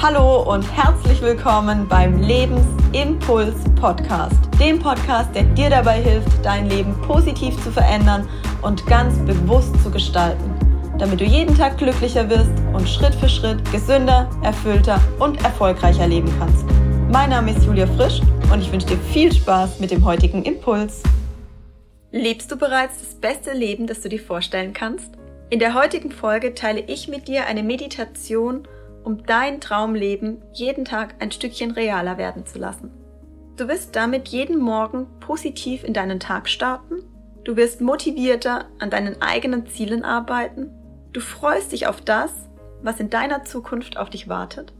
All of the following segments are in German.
Hallo und herzlich willkommen beim Lebensimpuls Podcast, dem Podcast, der dir dabei hilft, dein Leben positiv zu verändern und ganz bewusst zu gestalten, damit du jeden Tag glücklicher wirst und Schritt für Schritt gesünder, erfüllter und erfolgreicher leben kannst. Mein Name ist Julia Frisch und ich wünsche dir viel Spaß mit dem heutigen Impuls. Lebst du bereits das beste Leben, das du dir vorstellen kannst? In der heutigen Folge teile ich mit dir eine Meditation, um dein Traumleben jeden Tag ein Stückchen realer werden zu lassen. Du wirst damit jeden Morgen positiv in deinen Tag starten, du wirst motivierter an deinen eigenen Zielen arbeiten, du freust dich auf das, was in deiner Zukunft auf dich wartet,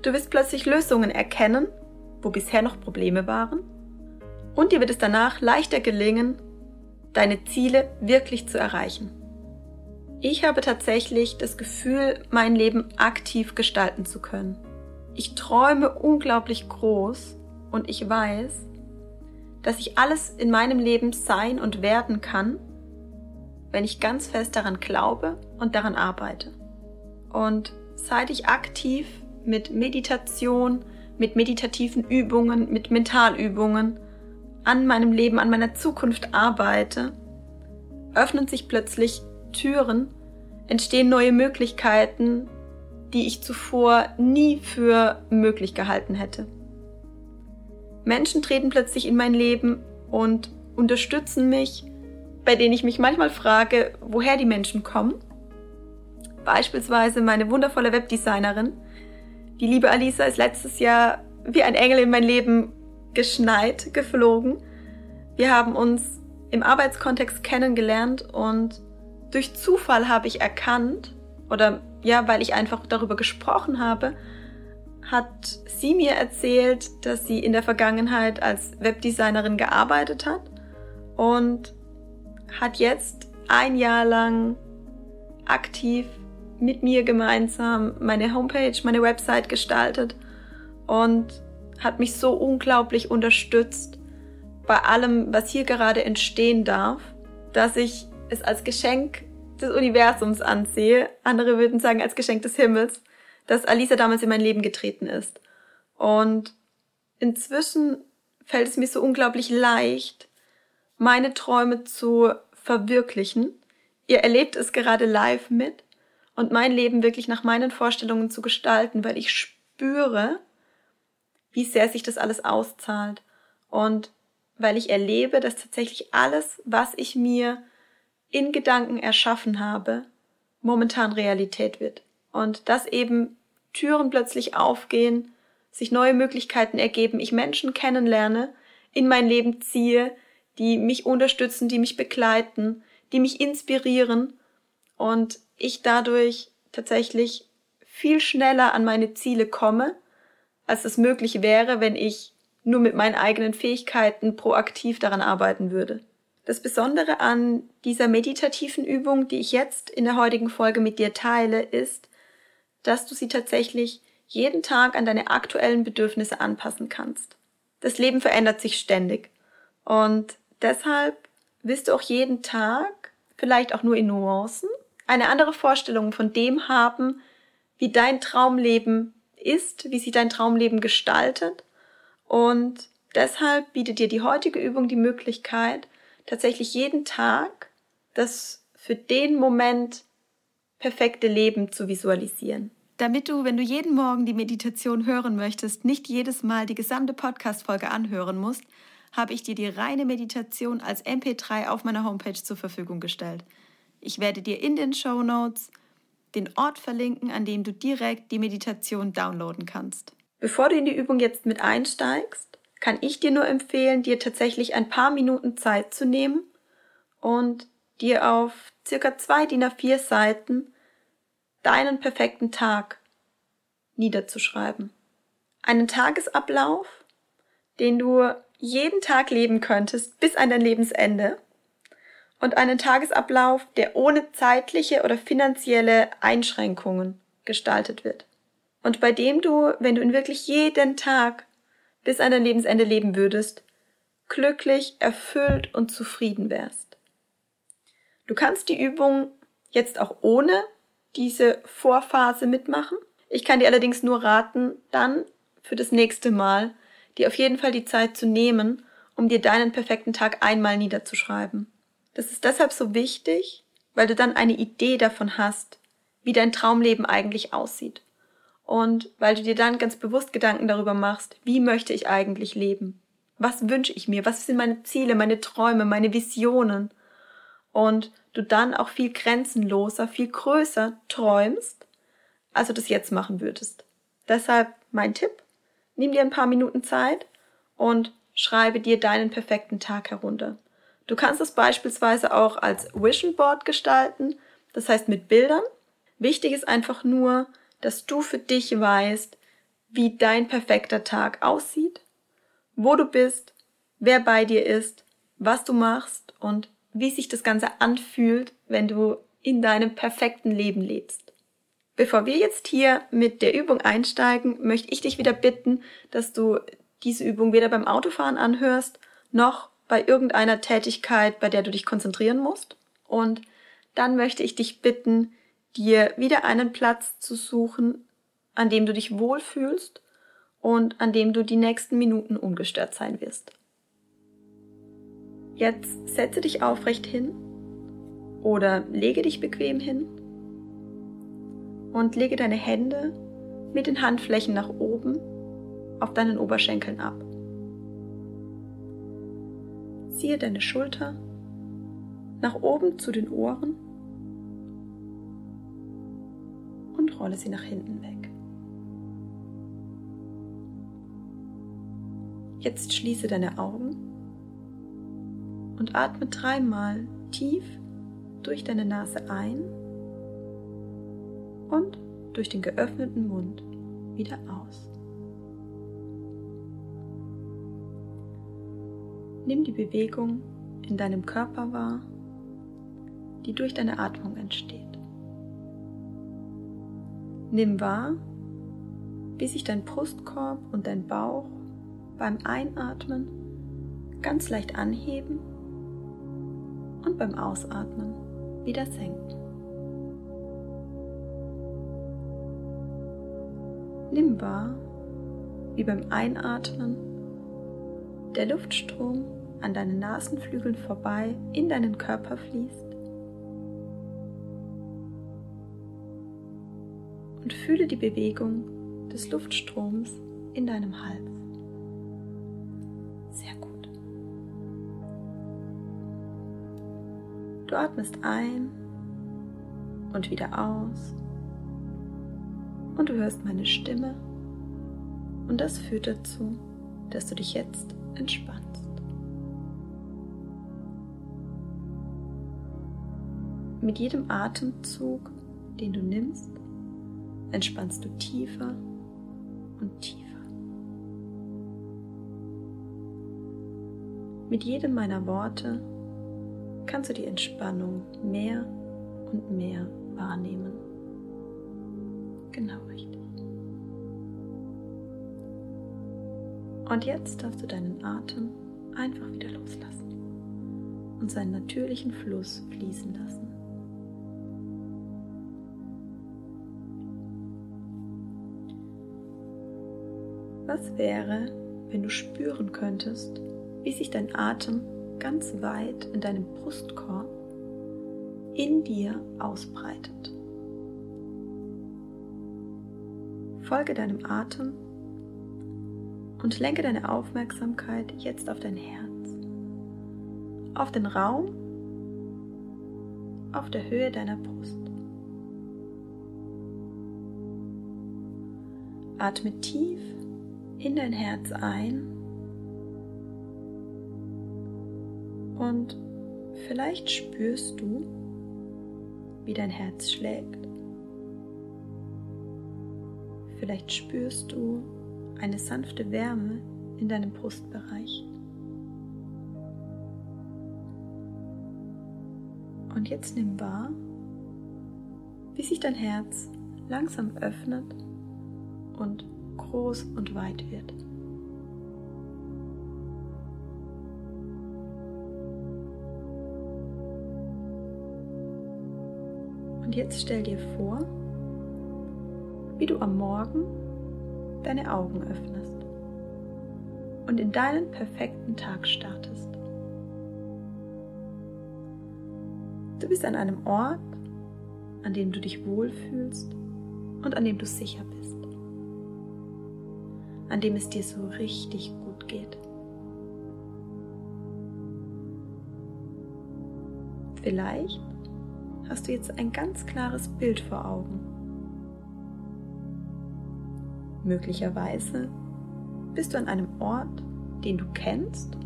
du wirst plötzlich Lösungen erkennen, wo bisher noch Probleme waren, und dir wird es danach leichter gelingen, deine Ziele wirklich zu erreichen. Ich habe tatsächlich das Gefühl, mein Leben aktiv gestalten zu können. Ich träume unglaublich groß und ich weiß, dass ich alles in meinem Leben sein und werden kann, wenn ich ganz fest daran glaube und daran arbeite. Und seit ich aktiv mit Meditation, mit meditativen Übungen, mit Mentalübungen an meinem Leben, an meiner Zukunft arbeite, öffnen sich plötzlich Türen, entstehen neue Möglichkeiten, die ich zuvor nie für möglich gehalten hätte. Menschen treten plötzlich in mein Leben und unterstützen mich, bei denen ich mich manchmal frage, woher die Menschen kommen. Beispielsweise meine wundervolle Webdesignerin. Die liebe Alisa ist letztes Jahr wie ein Engel in mein Leben geschneit, geflogen. Wir haben uns im Arbeitskontext kennengelernt und durch Zufall habe ich erkannt, oder ja, weil ich einfach darüber gesprochen habe, hat sie mir erzählt, dass sie in der Vergangenheit als Webdesignerin gearbeitet hat und hat jetzt ein Jahr lang aktiv mit mir gemeinsam meine Homepage, meine Website gestaltet und hat mich so unglaublich unterstützt bei allem, was hier gerade entstehen darf, dass ich es als Geschenk des Universums ansehe, andere würden sagen als Geschenk des Himmels, dass Alisa damals in mein Leben getreten ist. Und inzwischen fällt es mir so unglaublich leicht, meine Träume zu verwirklichen. Ihr erlebt es gerade live mit und mein Leben wirklich nach meinen Vorstellungen zu gestalten, weil ich spüre, wie sehr sich das alles auszahlt und weil ich erlebe, dass tatsächlich alles, was ich mir in Gedanken erschaffen habe, momentan Realität wird. Und dass eben Türen plötzlich aufgehen, sich neue Möglichkeiten ergeben, ich Menschen kennenlerne, in mein Leben ziehe, die mich unterstützen, die mich begleiten, die mich inspirieren und ich dadurch tatsächlich viel schneller an meine Ziele komme, als es möglich wäre, wenn ich nur mit meinen eigenen Fähigkeiten proaktiv daran arbeiten würde. Das Besondere an dieser meditativen Übung, die ich jetzt in der heutigen Folge mit dir teile, ist, dass du sie tatsächlich jeden Tag an deine aktuellen Bedürfnisse anpassen kannst. Das Leben verändert sich ständig und deshalb wirst du auch jeden Tag, vielleicht auch nur in Nuancen, eine andere Vorstellung von dem haben, wie dein Traumleben ist, wie sich dein Traumleben gestaltet und deshalb bietet dir die heutige Übung die Möglichkeit, tatsächlich jeden Tag das für den Moment perfekte Leben zu visualisieren. Damit du, wenn du jeden Morgen die Meditation hören möchtest, nicht jedes Mal die gesamte Podcast-Folge anhören musst, habe ich dir die reine Meditation als MP3 auf meiner Homepage zur Verfügung gestellt. Ich werde dir in den Show Notes den Ort verlinken, an dem du direkt die Meditation downloaden kannst. Bevor du in die Übung jetzt mit einsteigst, kann ich dir nur empfehlen, dir tatsächlich ein paar Minuten Zeit zu nehmen und dir auf circa zwei DIN A4 Seiten deinen perfekten Tag niederzuschreiben. Einen Tagesablauf, den du jeden Tag leben könntest bis an dein Lebensende und einen Tagesablauf, der ohne zeitliche oder finanzielle Einschränkungen gestaltet wird. Und bei dem du, wenn du ihn wirklich jeden Tag bis an dein Lebensende leben würdest, glücklich, erfüllt und zufrieden wärst. Du kannst die Übung jetzt auch ohne diese Vorphase mitmachen. Ich kann dir allerdings nur raten, dann für das nächste Mal dir auf jeden Fall die Zeit zu nehmen, um dir deinen perfekten Tag einmal niederzuschreiben. Das ist deshalb so wichtig, weil du dann eine Idee davon hast, wie dein Traumleben eigentlich aussieht. Und weil du dir dann ganz bewusst Gedanken darüber machst, wie möchte ich eigentlich leben? Was wünsche ich mir? Was sind meine Ziele, meine Träume, meine Visionen? Und du dann auch viel grenzenloser, viel größer träumst, als du das jetzt machen würdest. Deshalb mein Tipp, nimm dir ein paar Minuten Zeit und schreibe dir deinen perfekten Tag herunter. Du kannst es beispielsweise auch als Vision Board gestalten, das heißt mit Bildern. Wichtig ist einfach nur, dass du für dich weißt, wie dein perfekter Tag aussieht, wo du bist, wer bei dir ist, was du machst und wie sich das Ganze anfühlt, wenn du in deinem perfekten Leben lebst. Bevor wir jetzt hier mit der Übung einsteigen, möchte ich dich wieder bitten, dass du diese Übung weder beim Autofahren anhörst, noch bei irgendeiner Tätigkeit, bei der du dich konzentrieren musst. Und dann möchte ich dich bitten, dir wieder einen Platz zu suchen, an dem du dich wohlfühlst und an dem du die nächsten Minuten ungestört sein wirst. Jetzt setze dich aufrecht hin oder lege dich bequem hin und lege deine Hände mit den Handflächen nach oben auf deinen Oberschenkeln ab. Ziehe deine Schulter nach oben zu den Ohren und rolle sie nach hinten weg. Jetzt schließe deine Augen und atme dreimal tief durch deine Nase ein und durch den geöffneten Mund wieder aus. Nimm die Bewegung in deinem Körper wahr, die durch deine Atmung entsteht. Nimm wahr, wie sich dein Brustkorb und dein Bauch beim Einatmen ganz leicht anheben und beim Ausatmen wieder senken. Nimm wahr, wie beim Einatmen der Luftstrom an deinen Nasenflügeln vorbei in deinen Körper fließt und fühle die Bewegung des Luftstroms in deinem Hals. Sehr gut. Du atmest ein und wieder aus und du hörst meine Stimme und das führt dazu, dass du dich jetzt entspannst. Mit jedem Atemzug, den du nimmst, entspannst du tiefer und tiefer. Mit jedem meiner Worte kannst du die Entspannung mehr und mehr wahrnehmen. Genau richtig. Und jetzt darfst du deinen Atem einfach wieder loslassen und seinen natürlichen Fluss fließen lassen. Was wäre, wenn du spüren könntest, wie sich dein Atem ganz weit in deinem Brustkorb in dir ausbreitet? Folge deinem Atem und lenke deine Aufmerksamkeit jetzt auf dein Herz, auf den Raum, auf der Höhe deiner Brust. Atme tief in dein Herz ein und vielleicht spürst du, wie dein Herz schlägt. Vielleicht spürst du, eine sanfte Wärme in deinem Brustbereich. Und jetzt nimm wahr, wie sich dein Herz langsam öffnet und groß und weit wird. Und jetzt stell dir vor, wie du am Morgen deine Augen öffnest und in deinen perfekten Tag startest. Du bist an einem Ort, an dem du dich wohlfühlst und an dem du sicher bist, an dem es dir so richtig gut geht. Vielleicht hast du jetzt ein ganz klares Bild vor Augen. Möglicherweise bist du an einem Ort, den du kennst,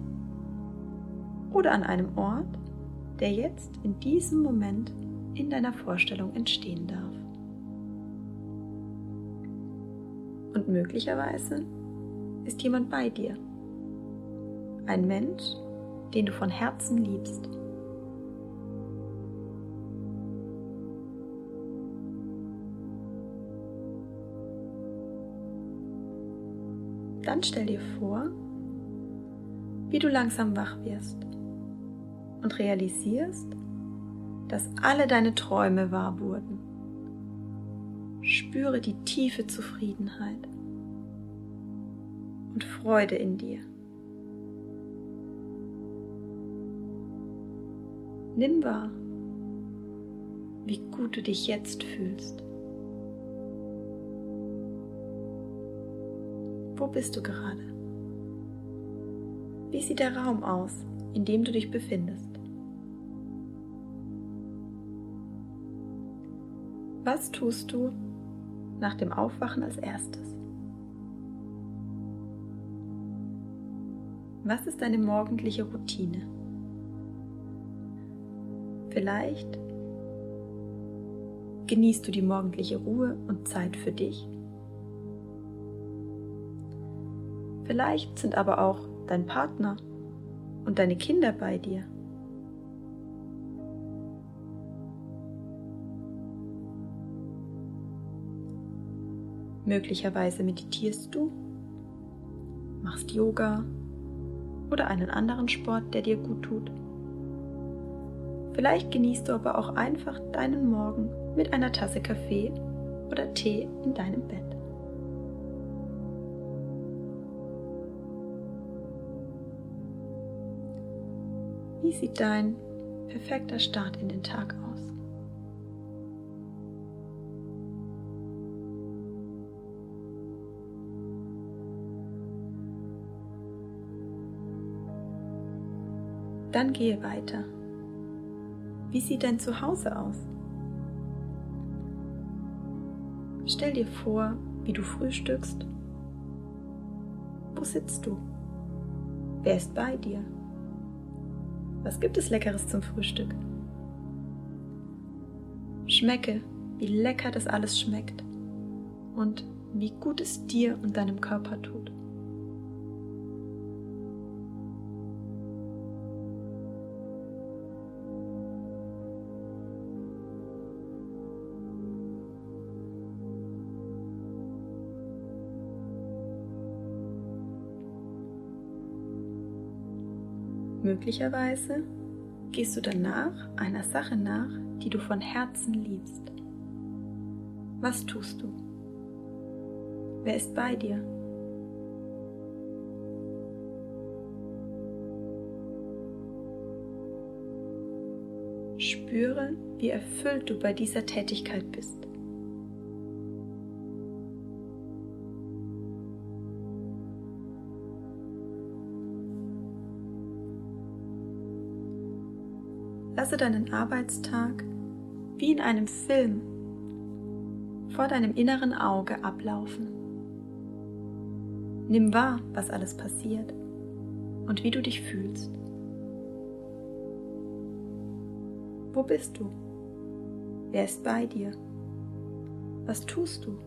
oder an einem Ort, der jetzt in diesem Moment in deiner Vorstellung entstehen darf. Und möglicherweise ist jemand bei dir. Ein Mensch, den du von Herzen liebst. Dann stell dir vor, wie du langsam wach wirst und realisierst, dass alle deine Träume wahr wurden. Spüre die tiefe Zufriedenheit und Freude in dir. Nimm wahr, wie gut du dich jetzt fühlst. Wo bist du gerade? Wie sieht der Raum aus, in dem du dich befindest? Was tust du nach dem Aufwachen als erstes? Was ist deine morgendliche Routine? Vielleicht genießt du die morgendliche Ruhe und Zeit für dich Vielleicht sind aber auch dein Partner und deine Kinder bei dir. Möglicherweise meditierst du, machst Yoga oder einen anderen Sport, der dir gut tut. Vielleicht genießt du aber auch einfach deinen Morgen mit einer Tasse Kaffee oder Tee in deinem Bett. Wie sieht dein perfekter Start in den Tag aus? Dann gehe weiter. Wie sieht dein Zuhause aus? Stell dir vor, wie du frühstückst. Wo sitzt du? Wer ist bei dir? Was gibt es Leckeres zum Frühstück? Schmecke, wie lecker das alles schmeckt und wie gut es dir und deinem Körper tut. Möglicherweise gehst du danach einer Sache nach, die du von Herzen liebst. Was tust du? Wer ist bei dir? Spüre, wie erfüllt du bei dieser Tätigkeit bist. Lasse deinen Arbeitstag wie in einem Film vor deinem inneren Auge ablaufen. Nimm wahr, was alles passiert und wie du dich fühlst. Wo bist du? Wer ist bei dir? Was tust du?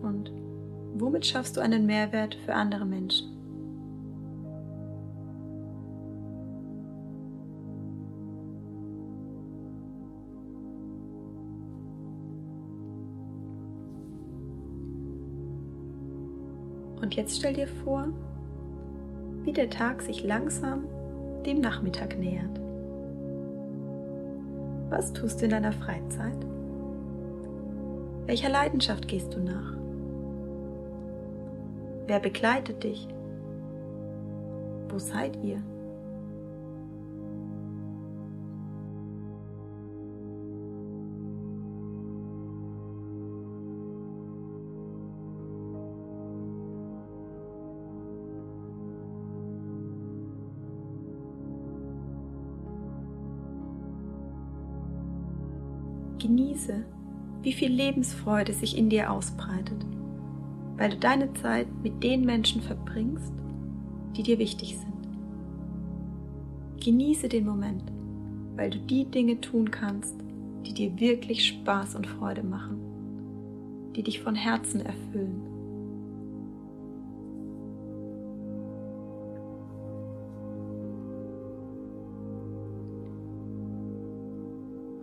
Und womit schaffst du einen Mehrwert für andere Menschen? Jetzt stell dir vor, wie der Tag sich langsam dem Nachmittag nähert. Was tust du in deiner Freizeit? Welcher Leidenschaft gehst du nach? Wer begleitet dich? Wo seid ihr? Genieße, wie viel Lebensfreude sich in dir ausbreitet, weil du deine Zeit mit den Menschen verbringst, die dir wichtig sind. Genieße den Moment, weil du die Dinge tun kannst, die dir wirklich Spaß und Freude machen, die dich von Herzen erfüllen.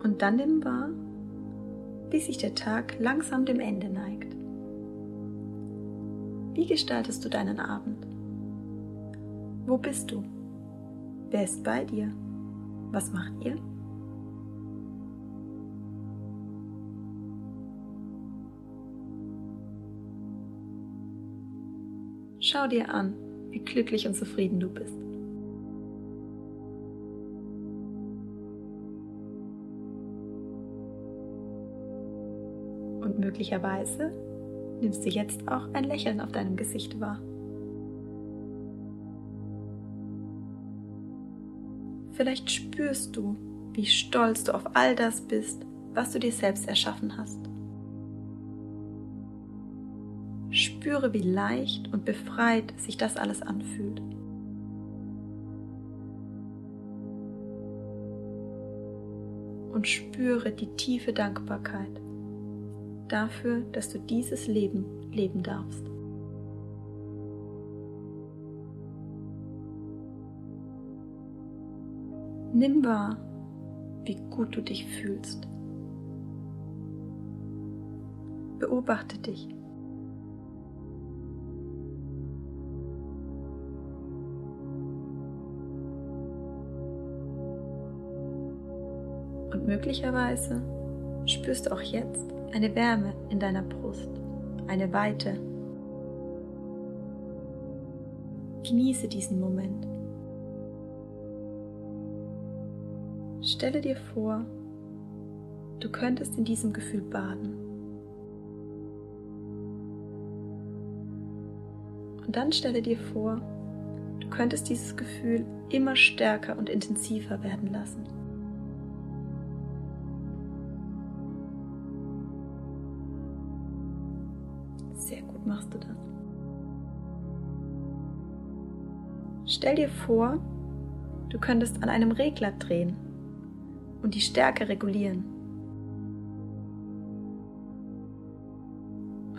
Und dann nimm wahr, wie sich der Tag langsam dem Ende neigt. Wie gestaltest du deinen Abend? Wo bist du? Wer ist bei dir? Was macht ihr? Schau dir an, wie glücklich und zufrieden du bist. Und möglicherweise nimmst du jetzt auch ein Lächeln auf deinem Gesicht wahr. Vielleicht spürst du, wie stolz du auf all das bist, was du dir selbst erschaffen hast. Spüre, wie leicht und befreit sich das alles anfühlt. Und spüre die tiefe Dankbarkeit dafür, dass du dieses Leben leben darfst. Nimm wahr, wie gut du dich fühlst. Beobachte dich. Und möglicherweise spürst du auch jetzt eine Wärme in deiner Brust, eine Weite. Genieße diesen Moment. Stelle dir vor, du könntest in diesem Gefühl baden. Und dann stelle dir vor, du könntest dieses Gefühl immer stärker und intensiver werden lassen. Sehr gut machst du das. Stell dir vor, du könntest an einem Regler drehen und die Stärke regulieren.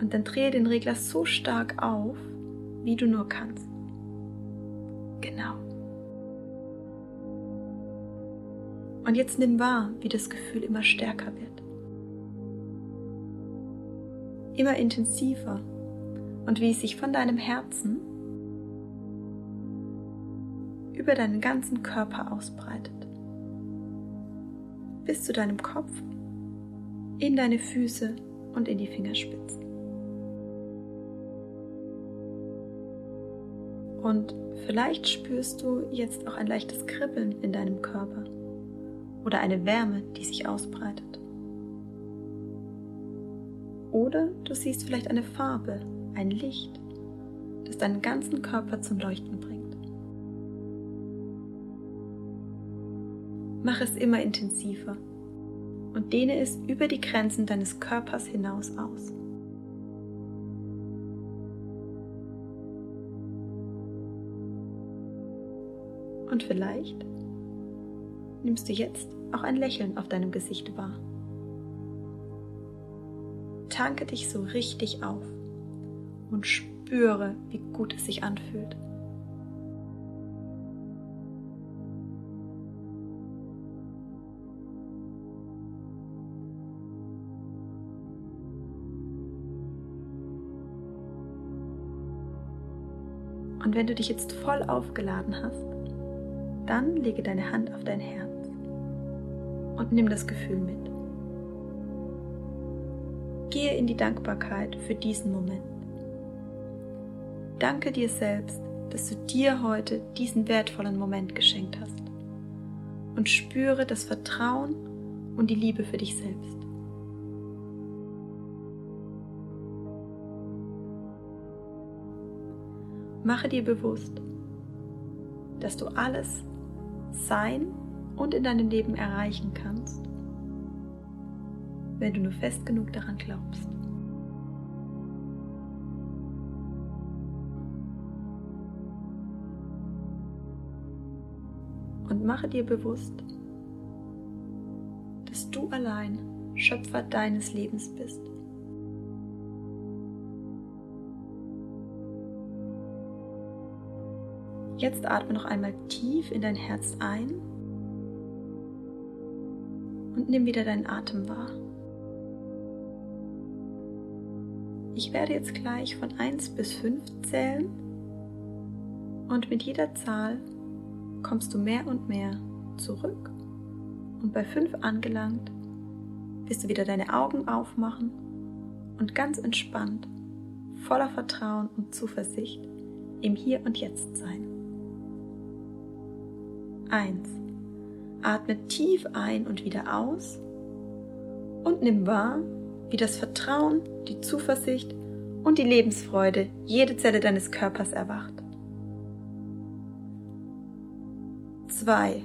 Und dann drehe den Regler so stark auf, wie du nur kannst. Genau. Und jetzt nimm wahr, wie das Gefühl immer stärker wird. Immer intensiver und wie es sich von deinem Herzen über deinen ganzen Körper ausbreitet bis zu deinem Kopf, in deine Füße und in die Fingerspitzen. Und vielleicht spürst du jetzt auch ein leichtes Kribbeln in deinem Körper oder eine Wärme, die sich ausbreitet. Oder du siehst vielleicht eine Farbe, ein Licht, das deinen ganzen Körper zum Leuchten bringt. Mach es immer intensiver und dehne es über die Grenzen deines Körpers hinaus aus. Und vielleicht nimmst du jetzt auch ein Lächeln auf deinem Gesicht wahr. Tanke dich so richtig auf und spüre, wie gut es sich anfühlt. Und wenn du dich jetzt voll aufgeladen hast, dann lege deine Hand auf dein Herz und nimm das Gefühl mit. Gehe in die Dankbarkeit für diesen Moment. Danke dir selbst, dass du dir heute diesen wertvollen Moment geschenkt hast. Und spüre das Vertrauen und die Liebe für dich selbst. Mache dir bewusst, dass du alles sein und in deinem Leben erreichen kannst, wenn du nur fest genug daran glaubst. Und mache dir bewusst, dass du allein Schöpfer deines Lebens bist. Jetzt atme noch einmal tief in dein Herz ein und nimm wieder deinen Atem wahr. Ich werde jetzt gleich von 1 bis 5 zählen und mit jeder Zahl kommst du mehr und mehr zurück und bei 5 angelangt wirst du wieder deine Augen aufmachen und ganz entspannt, voller Vertrauen und Zuversicht im Hier und Jetzt sein. 1. Atme tief ein und wieder aus und nimm wahr, wie das Vertrauen, die Zuversicht und die Lebensfreude jede Zelle deines Körpers erwacht. 2.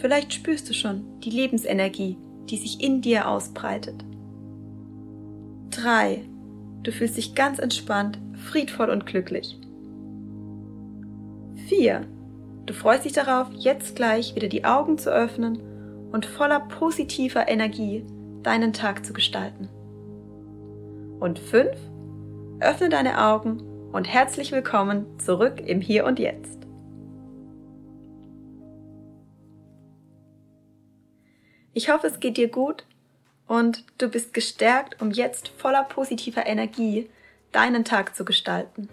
Vielleicht spürst du schon die Lebensenergie, die sich in dir ausbreitet. 3. Du fühlst dich ganz entspannt, friedvoll und glücklich. 4. Du freust dich darauf, jetzt gleich wieder die Augen zu öffnen und voller positiver Energie deinen Tag zu gestalten. Und fünf, öffne deine Augen und herzlich willkommen zurück im Hier und Jetzt. Ich hoffe, es geht dir gut und du bist gestärkt, um jetzt voller positiver Energie deinen Tag zu gestalten.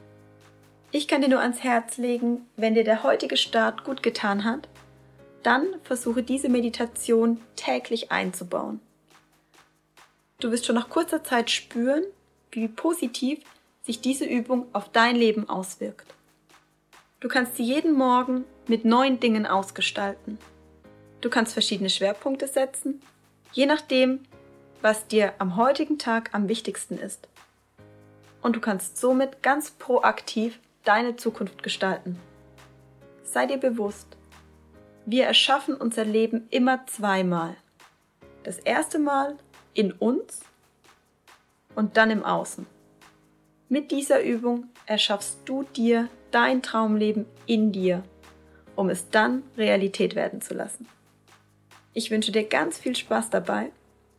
Ich kann dir nur ans Herz legen, wenn dir der heutige Start gut getan hat, dann versuche diese Meditation täglich einzubauen. Du wirst schon nach kurzer Zeit spüren, wie positiv sich diese Übung auf dein Leben auswirkt. Du kannst sie jeden Morgen mit neuen Dingen ausgestalten. Du kannst verschiedene Schwerpunkte setzen, je nachdem, was dir am heutigen Tag am wichtigsten ist. Und du kannst somit ganz proaktiv deine Zukunft gestalten. Sei dir bewusst, wir erschaffen unser Leben immer zweimal. Das erste Mal in uns und dann im Außen. Mit dieser Übung erschaffst du dir dein Traumleben in dir, um es dann Realität werden zu lassen. Ich wünsche dir ganz viel Spaß dabei,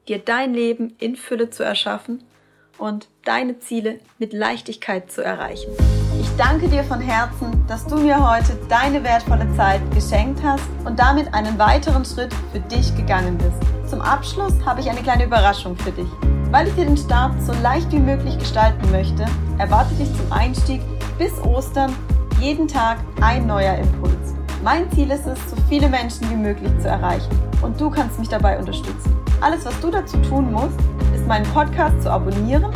dir dein Leben in Fülle zu erschaffen und deine Ziele mit Leichtigkeit zu erreichen. Ich danke dir von Herzen, dass du mir heute deine wertvolle Zeit geschenkt hast und damit einen weiteren Schritt für dich gegangen bist. Zum Abschluss habe ich eine kleine Überraschung für dich. Weil ich dir den Start so leicht wie möglich gestalten möchte, erwarte dich zum Einstieg bis Ostern jeden Tag ein neuer Impuls. Mein Ziel ist es, so viele Menschen wie möglich zu erreichen und du kannst mich dabei unterstützen. Alles, was du dazu tun musst, ist meinen Podcast zu abonnieren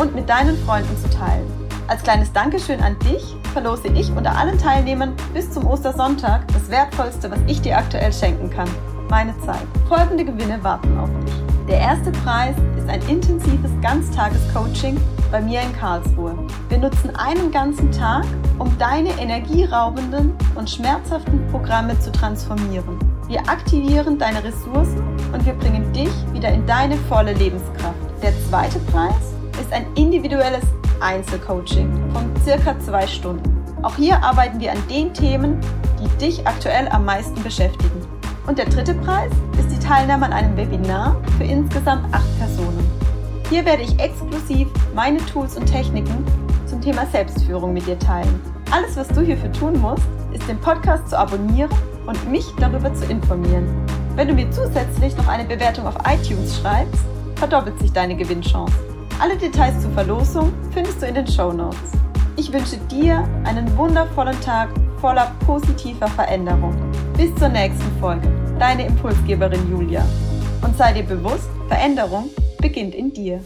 und mit deinen Freunden zu teilen. Als kleines Dankeschön an dich verlose ich unter allen Teilnehmern bis zum Ostersonntag das Wertvollste, was ich dir aktuell schenken kann. Meine Zeit. Folgende Gewinne warten auf dich. Der erste Preis ist ein intensives Ganztagescoaching bei mir in Karlsruhe. Wir nutzen einen ganzen Tag, um deine energieraubenden und schmerzhaften Programme zu transformieren. Wir aktivieren deine Ressourcen und wir bringen dich wieder in deine volle Lebenskraft. Der zweite Preis ist ein individuelles Einzelcoaching von circa zwei Stunden. Auch hier arbeiten wir an den Themen, die dich aktuell am meisten beschäftigen. Und der dritte Preis ist die Teilnahme an einem Webinar für insgesamt acht Personen. Hier werde ich exklusiv meine Tools und Techniken zum Thema Selbstführung mit dir teilen. Alles, was du hierfür tun musst, ist den Podcast zu abonnieren und mich darüber zu informieren. Wenn du mir zusätzlich noch eine Bewertung auf iTunes schreibst, verdoppelt sich deine Gewinnchance. Alle Details zur Verlosung findest du in den Show Notes. Ich wünsche dir einen wundervollen Tag voller positiver Veränderung. Bis zur nächsten Folge. Deine Impulsgeberin Julia. Und sei dir bewusst, Veränderung beginnt in dir.